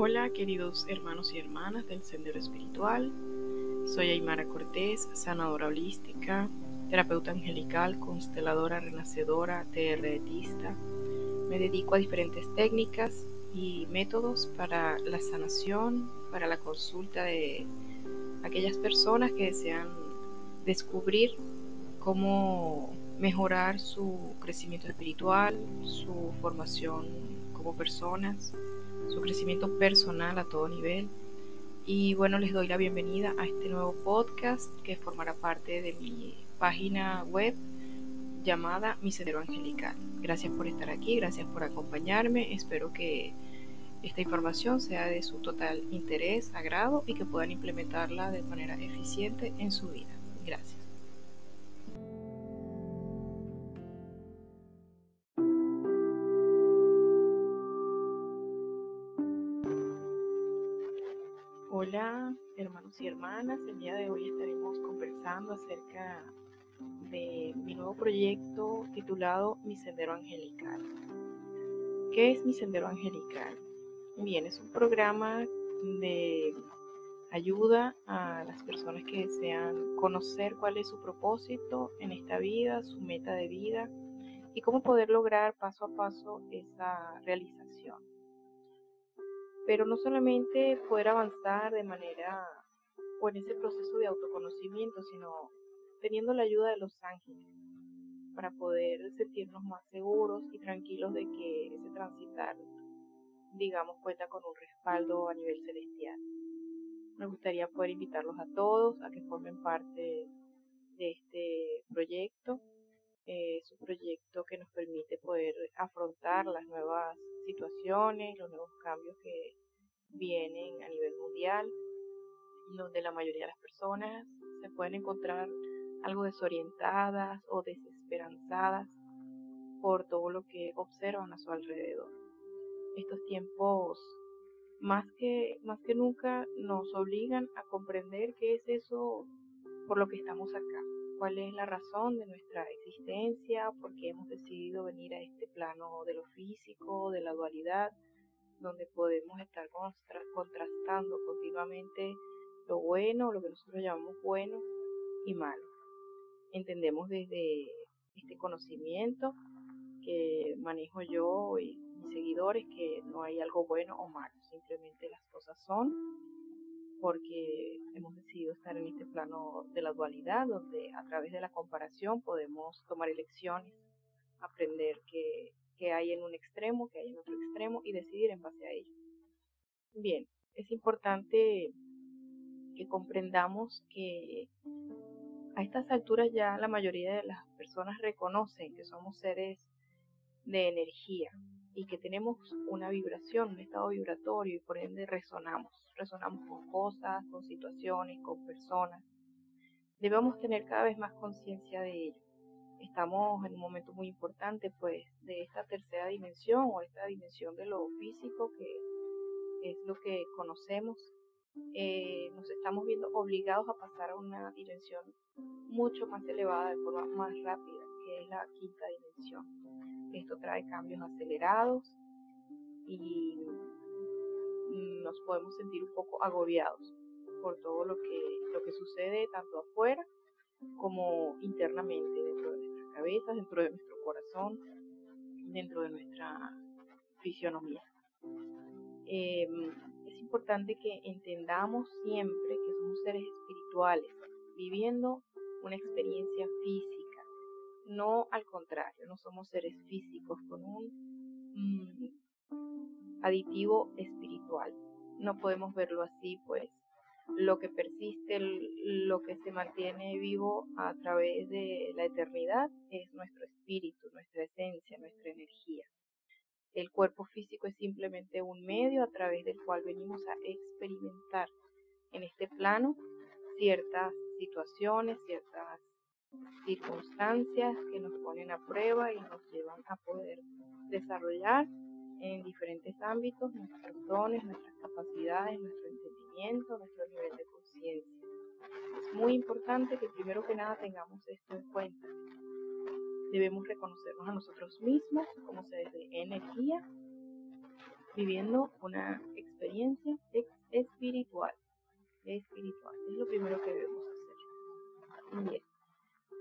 Hola queridos hermanos y hermanas del Sendero Espiritual. Soy Aymara Cortés, sanadora holística, terapeuta angelical, consteladora renacedora, TRTista. Me dedico a diferentes técnicas y métodos para la sanación, para la consulta de aquellas personas que desean descubrir cómo mejorar su crecimiento espiritual, su formación como personas, su crecimiento personal a todo nivel. Y bueno, les doy la bienvenida a este nuevo podcast que formará parte de mi página web llamada Mi Sendero Angelical. Gracias por estar aquí, gracias por acompañarme. Espero que esta información sea de su total interés, agrado y que puedan implementarla de manera eficiente en su vida. Gracias. Hermanos y hermanas, el día de hoy estaremos conversando acerca de mi nuevo proyecto titulado Mi Sendero Angelical. ¿Qué es Mi Sendero Angelical? Bien, es un programa de ayuda a las personas que desean conocer cuál es su propósito en esta vida, su meta de vida y cómo poder lograr paso a paso esa realización pero no solamente poder avanzar de manera o en ese proceso de autoconocimiento, sino teniendo la ayuda de los ángeles para poder sentirnos más seguros y tranquilos de que ese transitar, digamos, cuenta con un respaldo a nivel celestial. Me gustaría poder invitarlos a todos a que formen parte de este proyecto. Es un proyecto que nos permite poder afrontar las nuevas situaciones, los nuevos cambios que vienen a nivel mundial, donde la mayoría de las personas se pueden encontrar algo desorientadas o desesperanzadas por todo lo que observan a su alrededor. Estos tiempos más que, más que nunca nos obligan a comprender qué es eso por lo que estamos acá, cuál es la razón de nuestra existencia, por qué hemos decidido venir a este plano de lo físico, de la dualidad, donde podemos estar contrastando continuamente lo bueno, lo que nosotros llamamos bueno y malo. Entendemos desde este conocimiento que manejo yo y mis seguidores que no hay algo bueno o malo, simplemente las cosas son porque hemos decidido estar en este plano de la dualidad, donde a través de la comparación podemos tomar elecciones, aprender que que hay en un extremo, que hay en otro extremo y decidir en base a ello. Bien, es importante que comprendamos que a estas alturas ya la mayoría de las personas reconocen que somos seres de energía y que tenemos una vibración, un estado vibratorio y por ende resonamos. Resonamos con cosas, con situaciones, con personas. Debemos tener cada vez más conciencia de ello estamos en un momento muy importante pues de esta tercera dimensión o esta dimensión de lo físico que es lo que conocemos eh, nos estamos viendo obligados a pasar a una dimensión mucho más elevada de forma más rápida que es la quinta dimensión esto trae cambios acelerados y nos podemos sentir un poco agobiados por todo lo que lo que sucede tanto afuera como internamente dentro de nuestras cabezas, dentro de nuestro corazón, dentro de nuestra fisionomía. Em, es importante que entendamos siempre que somos seres espirituales, viviendo una experiencia física, no al contrario, no somos seres físicos con un mm, aditivo espiritual. No podemos verlo así, pues lo que persiste, lo que se mantiene vivo a través de la eternidad es nuestro espíritu, nuestra esencia, nuestra energía. El cuerpo físico es simplemente un medio a través del cual venimos a experimentar en este plano ciertas situaciones, ciertas circunstancias que nos ponen a prueba y nos llevan a poder desarrollar en diferentes ámbitos nuestros dones, nuestras capacidades, nuestro entendimiento, nuestro nivel de conciencia. Es muy importante que primero que nada tengamos esto en cuenta. Debemos reconocernos a nosotros mismos como seres de energía, viviendo una experiencia espiritual. Espiritual, es lo primero que debemos hacer. Bien.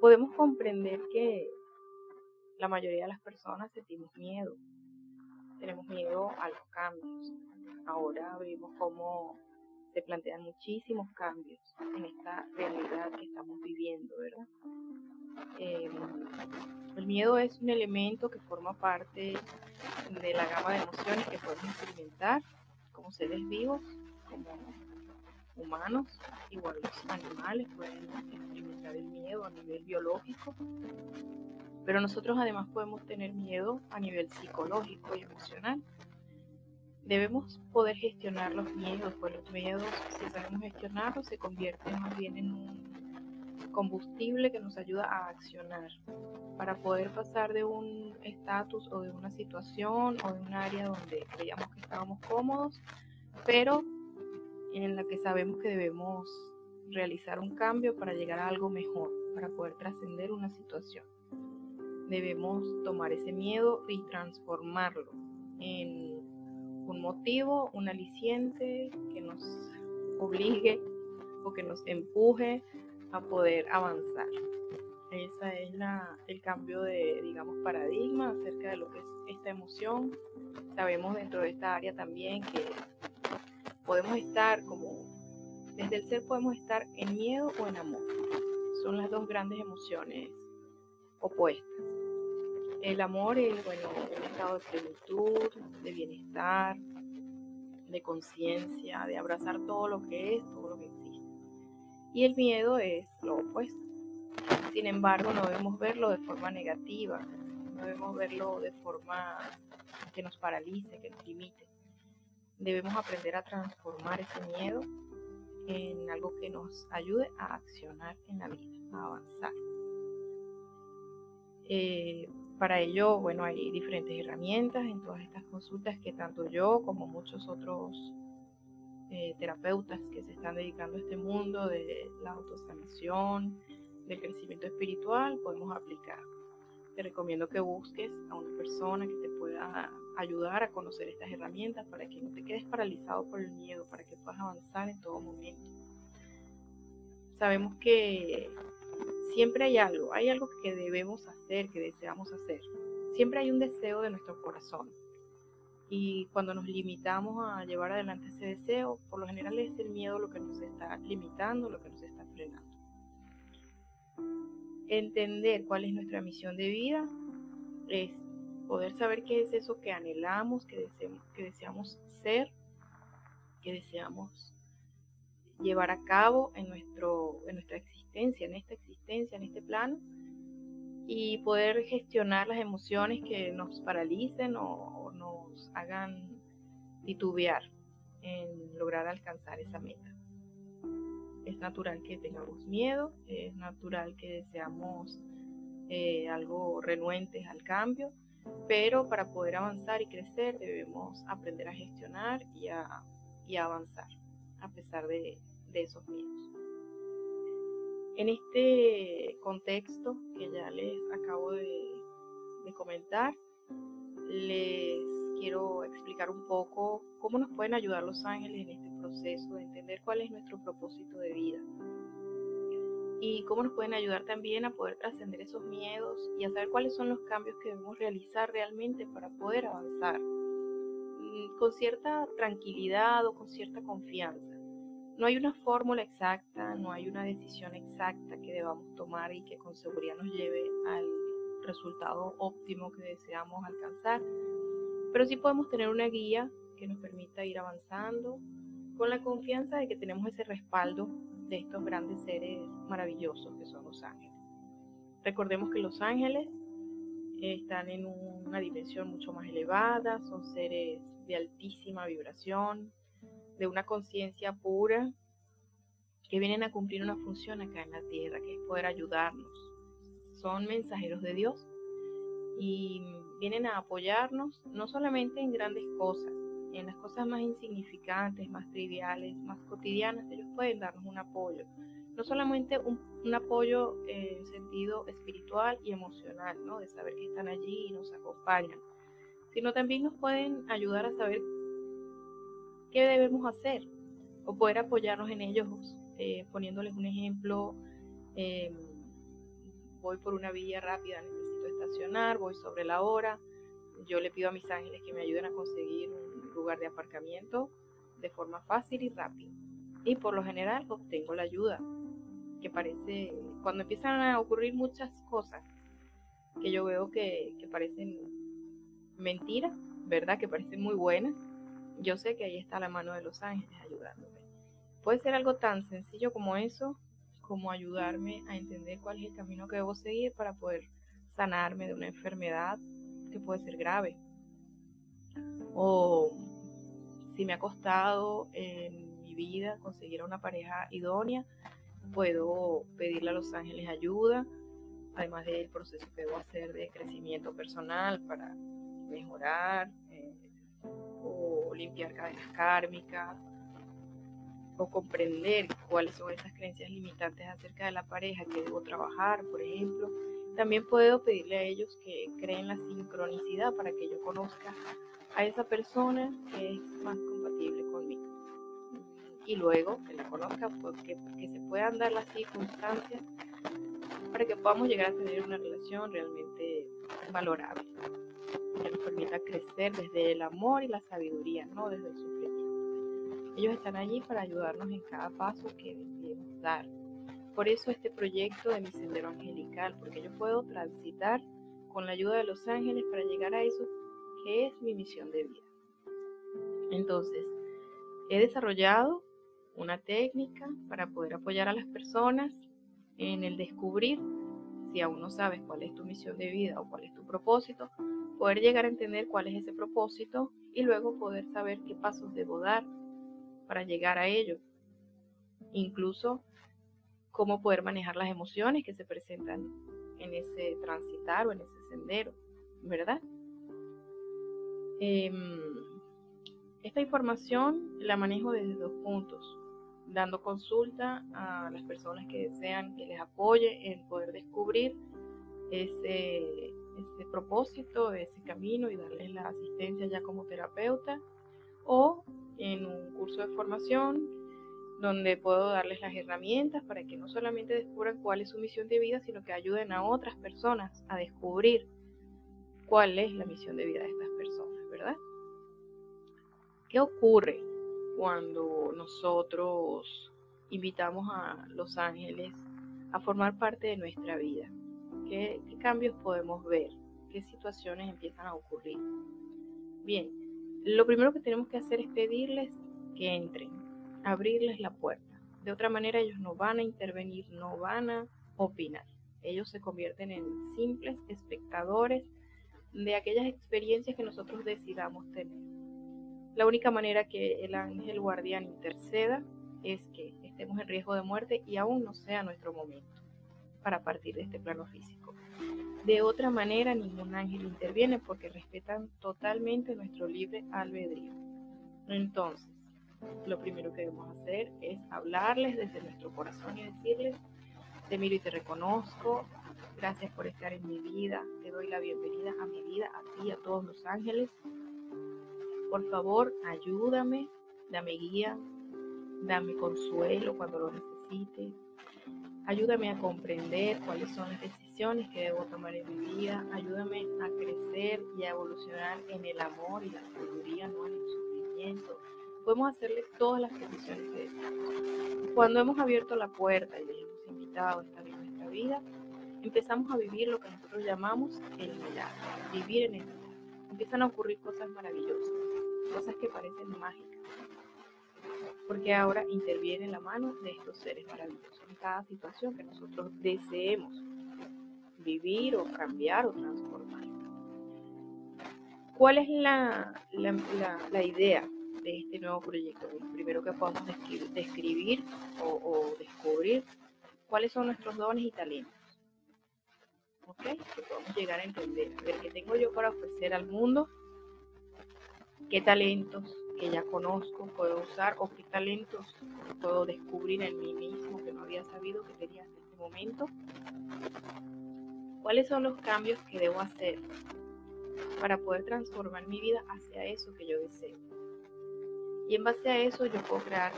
Podemos comprender que la mayoría de las personas sentimos miedo. Tenemos miedo a los cambios. Ahora vemos cómo se plantean muchísimos cambios en esta realidad que estamos viviendo, ¿verdad? Eh, el miedo es un elemento que forma parte de la gama de emociones que podemos experimentar como seres vivos, como humanos, igual los animales pueden experimentar el miedo a nivel biológico, pero nosotros además podemos tener miedo a nivel psicológico y emocional. Debemos poder gestionar los miedos, pues los miedos, si sabemos gestionarlos, se convierten más bien en un combustible que nos ayuda a accionar para poder pasar de un estatus o de una situación o de un área donde creíamos que estábamos cómodos, pero en la que sabemos que debemos realizar un cambio para llegar a algo mejor, para poder trascender una situación. Debemos tomar ese miedo y transformarlo en un motivo, un aliciente que nos obligue o que nos empuje a poder avanzar. Ese es la, el cambio de, digamos, paradigma acerca de lo que es esta emoción. Sabemos dentro de esta área también que podemos estar como, desde el ser podemos estar en miedo o en amor. Son las dos grandes emociones opuestas. El amor es, bueno, un estado de plenitud, de bienestar, de conciencia, de abrazar todo lo que es, todo lo que existe y el miedo es lo opuesto. Sin embargo, no debemos verlo de forma negativa, no debemos verlo de forma que nos paralice, que nos limite. Debemos aprender a transformar ese miedo en algo que nos ayude a accionar en la vida, a avanzar. Eh, para ello, bueno, hay diferentes herramientas en todas estas consultas que tanto yo como muchos otros eh, terapeutas que se están dedicando a este mundo de la autosanación, del crecimiento espiritual, podemos aplicar. Te recomiendo que busques a una persona que te pueda ayudar a conocer estas herramientas para que no te quedes paralizado por el miedo, para que puedas avanzar en todo momento. Sabemos que siempre hay algo, hay algo que debemos hacer, que deseamos hacer. Siempre hay un deseo de nuestro corazón y cuando nos limitamos a llevar adelante ese deseo, por lo general es el miedo lo que nos está limitando, lo que nos está frenando. Entender cuál es nuestra misión de vida es poder saber qué es eso que anhelamos, que deseamos, que deseamos ser, que deseamos llevar a cabo en, nuestro, en nuestra existencia, en esta existencia, en este plano, y poder gestionar las emociones que nos paralicen o, hagan titubear en lograr alcanzar esa meta. Es natural que tengamos miedo, es natural que deseamos eh, algo renuentes al cambio, pero para poder avanzar y crecer debemos aprender a gestionar y a, avanzar a pesar de, esos miedos. En este contexto que ya les acabo de comentar, les quiero explicar un poco cómo nos pueden ayudar los ángeles en este proceso de entender cuál es nuestro propósito de vida y cómo nos pueden ayudar también a poder trascender esos miedos y a saber cuáles son los cambios que debemos realizar realmente para poder avanzar mm, con cierta tranquilidad o con cierta confianza. No hay una fórmula exacta, no hay una decisión exacta que debamos tomar y que con seguridad nos lleve al resultado óptimo que deseamos alcanzar, pero sí podemos tener una guía que nos permita ir avanzando con la confianza de que tenemos ese respaldo de estos grandes seres maravillosos que son los ángeles. Recordemos que los ángeles están en una dimensión mucho más elevada, son seres de altísima vibración, de una conciencia pura, que vienen a cumplir una función acá en la tierra, que es poder ayudarnos. Son mensajeros de Dios y vienen a apoyarnos no solamente en grandes cosas, en las cosas más insignificantes, más triviales, más cotidianas, ellos pueden darnos un apoyo. No solamente un, apoyo en sentido espiritual y emocional, ¿no? de saber que están allí y nos acompañan, sino también nos pueden ayudar a saber qué debemos hacer o poder apoyarnos en ellos eh, poniéndoles un ejemplo. Eh, voy por una vía rápida, necesito estacionar, voy sobre la hora. Yo le pido a mis ángeles que me ayuden a conseguir lugar de aparcamiento de forma fácil y rápida. Y por lo general obtengo la ayuda, que parece, cuando empiezan a ocurrir muchas cosas que yo veo que, que parecen mentiras, ¿verdad? Que parecen muy buenas, yo sé que ahí está la mano de los ángeles ayudándome. Puede ser algo tan sencillo como eso, como ayudarme a entender cuál es el camino que debo seguir para poder sanarme de una enfermedad que puede ser grave. O si me ha costado en mi vida conseguir una pareja idónea, puedo pedirle a los ángeles ayuda, además del proceso que debo hacer de crecimiento personal para mejorar eh, o limpiar cadenas kármicas o comprender cuáles son esas creencias limitantes acerca de la pareja que debo trabajar, por ejemplo. También puedo pedirle a ellos que creen la sincronicidad para que yo conozca a esa persona que es más compatible conmigo. Y luego que la conozca, pues, que, que se puedan dar las circunstancias para que podamos llegar a tener una relación realmente valorable, que nos permita crecer desde el amor y la sabiduría, no desde el sufrimiento. Ellos están allí para ayudarnos en cada paso que debemos dar. Por eso este proyecto de mi sendero angelical, porque yo puedo transitar con la ayuda de los ángeles para llegar a eso que es mi misión de vida. Entonces, he desarrollado una técnica para poder apoyar a las personas en el descubrir, si aún no sabes cuál es tu misión de vida o cuál es tu propósito, poder llegar a entender cuál es ese propósito y luego poder saber qué pasos debo dar para llegar a ello. Incluso cómo poder manejar las emociones que se presentan en ese transitar o en ese sendero, ¿verdad? Em, esta información la manejo desde dos puntos, dando consulta a las personas que desean que les apoye en poder descubrir ese, ese propósito, ese camino y darles la asistencia ya como terapeuta o en un curso de formación donde puedo darles las herramientas para que no solamente descubran cuál es su misión de vida, sino que ayuden a otras personas a descubrir cuál es la misión de vida de estas personas. ¿Qué ocurre cuando nosotros invitamos a los ángeles a formar parte de nuestra vida? ¿Qué, cambios podemos ver? ¿Qué situaciones empiezan a ocurrir? Bien, lo primero que tenemos que hacer es pedirles que entren, abrirles la puerta. De otra manera ellos no van a intervenir, no van a opinar. Ellos se convierten en simples espectadores de aquellas experiencias que nosotros decidamos tener. La única manera que el ángel guardián interceda es que estemos en riesgo de muerte y aún no sea nuestro momento para partir de este plano físico. De otra manera, ningún ángel interviene porque respetan totalmente nuestro libre albedrío. Entonces, lo primero que debemos hacer es hablarles desde nuestro corazón y decirles, te miro y te reconozco, gracias por estar en mi vida, te doy la bienvenida a mi vida, a ti, a todos los ángeles. Por favor, ayúdame, dame guía, dame consuelo cuando lo necesite, Ayúdame a comprender cuáles son las decisiones que debo tomar en mi vida. Ayúdame a crecer y a evolucionar en el amor y la sabiduría, no en el sufrimiento. Podemos hacerle todas las peticiones que deseamos. Cuando hemos abierto la puerta y les hemos invitado a estar en nuestra vida, empezamos a vivir lo que nosotros llamamos el milagro, vivir en el milagro. Empiezan a ocurrir cosas maravillosas, cosas que parecen mágicas porque ahora interviene la mano de estos seres maravillosos en cada situación que nosotros deseemos vivir o cambiar o transformar. ¿Cuál es la, la, idea de este nuevo proyecto? primero que podamos describir, o, o, descubrir cuáles son nuestros dones y talentos. ¿Ok? Que podamos llegar a entender, a ver qué tengo yo para ofrecer al mundo, qué talentos, que ya conozco puedo usar o qué talentos puedo descubrir en mí mismo que no había sabido que tenía hasta este momento. ¿Cuáles son los cambios que debo hacer para poder transformar mi vida hacia eso que yo deseo? Y en base a eso yo puedo crear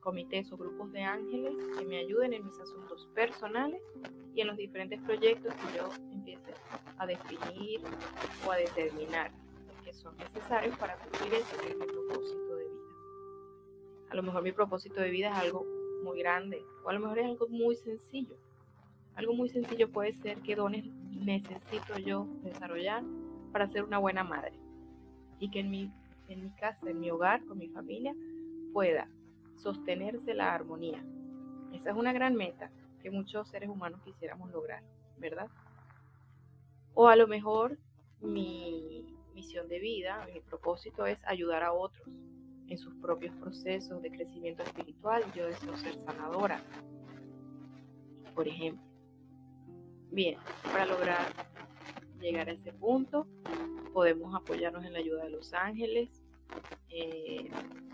comités o grupos de ángeles que me ayuden en mis asuntos personales y en los diferentes proyectos que yo empiece a definir o a determinar son necesarios para cumplir ese mi propósito de vida. A lo mejor mi propósito de vida es algo muy grande o a lo mejor es algo muy sencillo. Algo muy sencillo puede ser qué dones necesito yo desarrollar para ser una buena madre y que en mi, en mi casa, en mi hogar, con mi familia, pueda sostenerse la armonía. Esa es una gran meta que muchos seres humanos quisiéramos lograr, ¿verdad? O a lo mejor mi misión de vida, mi propósito es ayudar a otros en sus propios procesos de crecimiento espiritual. Yo deseo ser sanadora, por ejemplo. Bien, para lograr llegar a ese punto, podemos apoyarnos en la ayuda de los ángeles. Eh,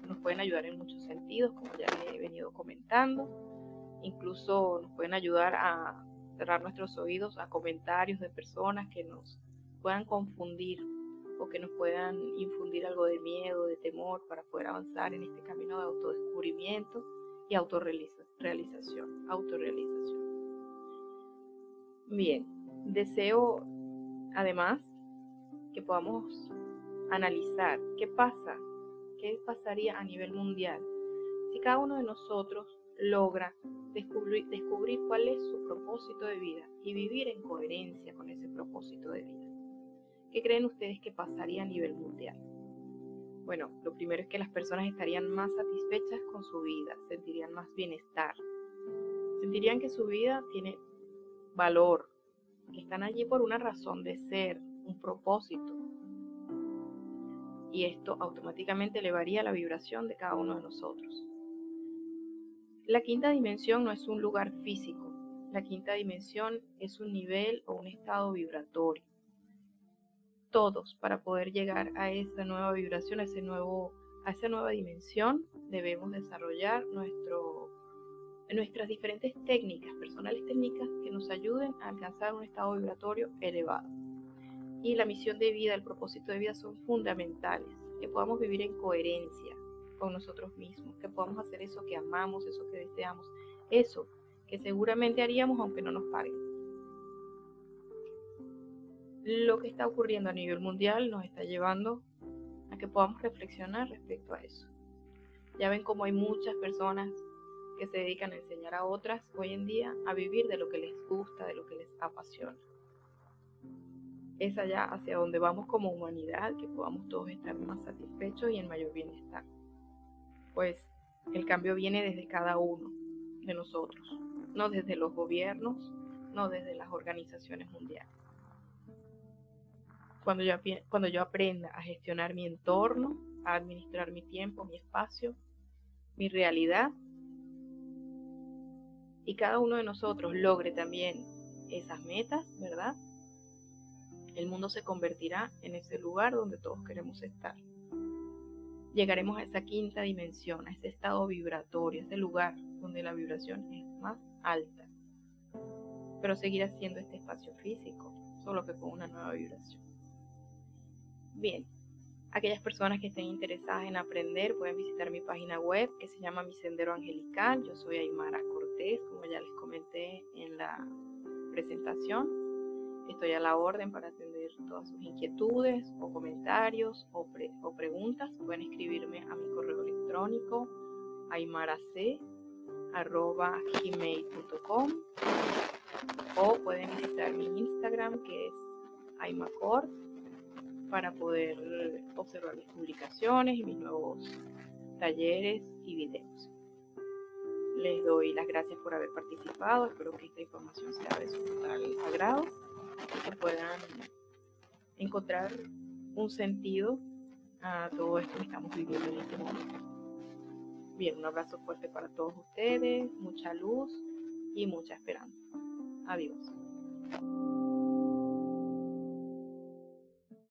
nos pueden ayudar en muchos sentidos, como ya les he venido comentando Incluso nos pueden ayudar a cerrar nuestros oídos a comentarios de personas que nos puedan confundir o que nos puedan infundir algo de miedo, de temor para poder avanzar en este camino de autodescubrimiento y autorrealización, autorrealización. Bien, deseo además que podamos analizar qué pasa, qué pasaría a nivel mundial si cada uno de nosotros logra descubrir, descubrir cuál es su propósito de vida y vivir en coherencia con ese propósito de vida. ¿Qué creen ustedes que pasaría a nivel mundial? Bueno, lo primero es que las personas estarían más satisfechas con su vida, sentirían más bienestar, sentirían que su vida tiene valor, que están allí por una razón de ser, un propósito. Y esto automáticamente elevaría la vibración de cada uno de nosotros. La quinta dimensión no es un lugar físico. La quinta dimensión es un nivel o un estado vibratorio. Todos, para poder llegar a esa nueva vibración, a, ese nuevo, a esa nueva dimensión, debemos desarrollar nuestras diferentes técnicas, personales técnicas que nos ayuden a alcanzar un estado vibratorio elevado. Y la misión de vida, el propósito de vida son fundamentales, que podamos vivir en coherencia, con nosotros mismos, que podamos hacer eso que amamos, eso que deseamos, eso que seguramente haríamos aunque no nos paguen. Lo que está ocurriendo a nivel mundial nos está llevando a que podamos reflexionar respecto a eso. Ya ven cómo hay muchas personas que se dedican a enseñar a otras hoy en día a vivir de lo que les gusta, de lo que les apasiona. Es allá hacia donde vamos como humanidad, que podamos todos estar más satisfechos y en mayor bienestar pues el cambio viene desde cada uno de nosotros, no desde los gobiernos, no desde las organizaciones mundiales. Cuando yo, cuando yo aprenda a gestionar mi entorno, a administrar mi tiempo, mi espacio, mi realidad, y cada uno de nosotros logre también esas metas, ¿verdad? El mundo se convertirá en ese lugar donde todos queremos estar llegaremos a esa quinta dimensión, a ese estado vibratorio, a ese lugar donde la vibración es más alta. Pero seguirá siendo este espacio físico, solo que con una nueva vibración. Bien, aquellas personas que estén interesadas en aprender pueden visitar mi página web que se llama Mi Sendero Angelical. Yo soy Aymara Cortés, como ya les comenté en la presentación. Estoy a la orden para atender todas sus inquietudes o comentarios o, preguntas. Pueden escribirme a mi correo electrónico aymarac.gmail.com o pueden visitar mi Instagram que es aymacort para poder observar mis publicaciones y mis nuevos talleres y videos. Les doy las gracias por haber participado. Espero que esta información sea de su total agrado que puedan encontrar un sentido a todo esto que estamos viviendo en este momento. Bien, un abrazo fuerte para todos ustedes, mucha luz y mucha esperanza. Adiós.